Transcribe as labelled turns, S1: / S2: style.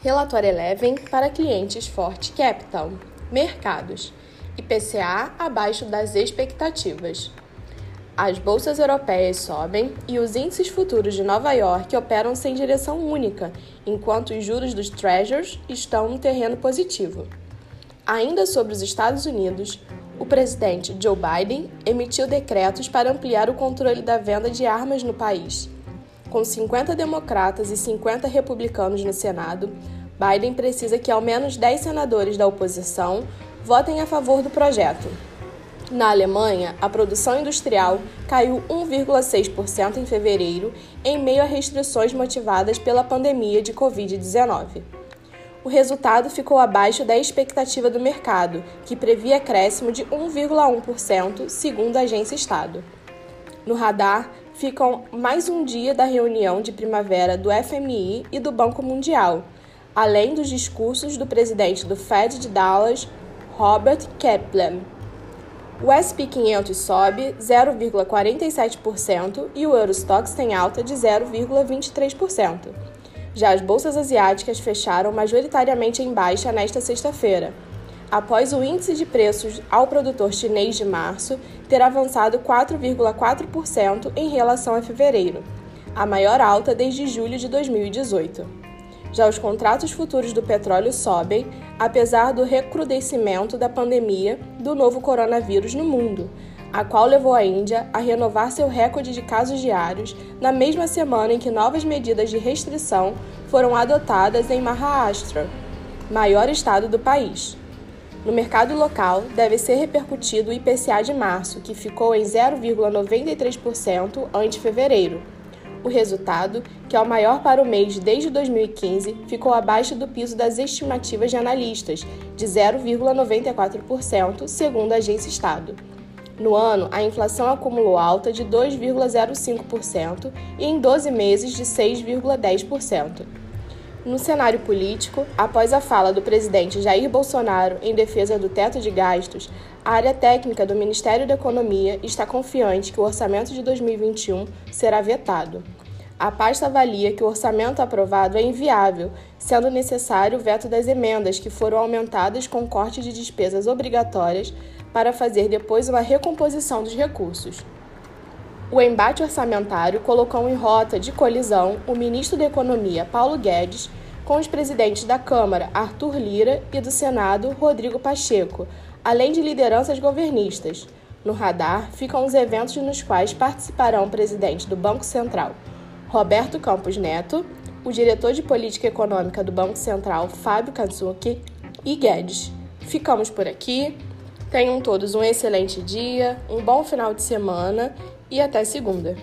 S1: Relatório Eleven para clientes Forte Capital. Mercados. IPCA abaixo das expectativas. As bolsas europeias sobem e os índices futuros de Nova York operam sem direção única, enquanto os juros dos Treasuries estão no terreno positivo. Ainda sobre os Estados Unidos, o presidente Joe Biden emitiu decretos para ampliar o controle da venda de armas no país. Com 50 democratas e 50 republicanos no Senado, Biden precisa que ao menos 10 senadores da oposição votem a favor do projeto. Na Alemanha, a produção industrial caiu 1,6% em fevereiro, em meio a restrições motivadas pela pandemia de Covid-19 o resultado ficou abaixo da expectativa do mercado, que previa acréscimo de 1,1%, segundo a agência Estado. No radar ficam mais um dia da reunião de primavera do FMI e do Banco Mundial, além dos discursos do presidente do Fed de Dallas, Robert Kaplan. O SP 500 sobe 0,47% e o Eurostox tem alta de 0,23%. Já as bolsas asiáticas fecharam majoritariamente em baixa nesta sexta-feira, após o índice de preços ao produtor chinês de março ter avançado 4,4% em relação a fevereiro, a maior alta desde julho de 2018. Já os contratos futuros do petróleo sobem, apesar do recrudescimento da pandemia do novo coronavírus no mundo, a qual levou a Índia a renovar seu recorde de casos diários na mesma semana em que novas medidas de restrição foram adotadas em Maharashtra, maior estado do país. No mercado local, deve ser repercutido o IPCA de março, que ficou em 0,93% ante fevereiro. O resultado, que é o maior para o mês desde 2015, ficou abaixo do piso das estimativas de analistas, de 0,94%, segundo a agência Estado. No ano, a inflação acumulou alta de 2,05% e em 12 meses de 6,10%. No cenário político, após a fala do presidente Jair Bolsonaro em defesa do teto de gastos, a área técnica do Ministério da Economia está confiante que o orçamento de 2021 será vetado. A pasta avalia que o orçamento aprovado é inviável, sendo necessário o veto das emendas que foram aumentadas com corte de despesas obrigatórias para fazer depois uma recomposição dos recursos. O embate orçamentário colocou em rota de colisão o ministro da Economia, Paulo Guedes, com os presidentes da Câmara, Arthur Lira, e do Senado, Rodrigo Pacheco, além de lideranças governistas. No radar ficam os eventos nos quais participarão o presidente do Banco Central, Roberto Campos Neto, o diretor de política econômica do Banco Central, Fábio Katsuki, e Guedes. Ficamos por aqui. Tenham todos um excelente dia, um bom final de semana e até segunda.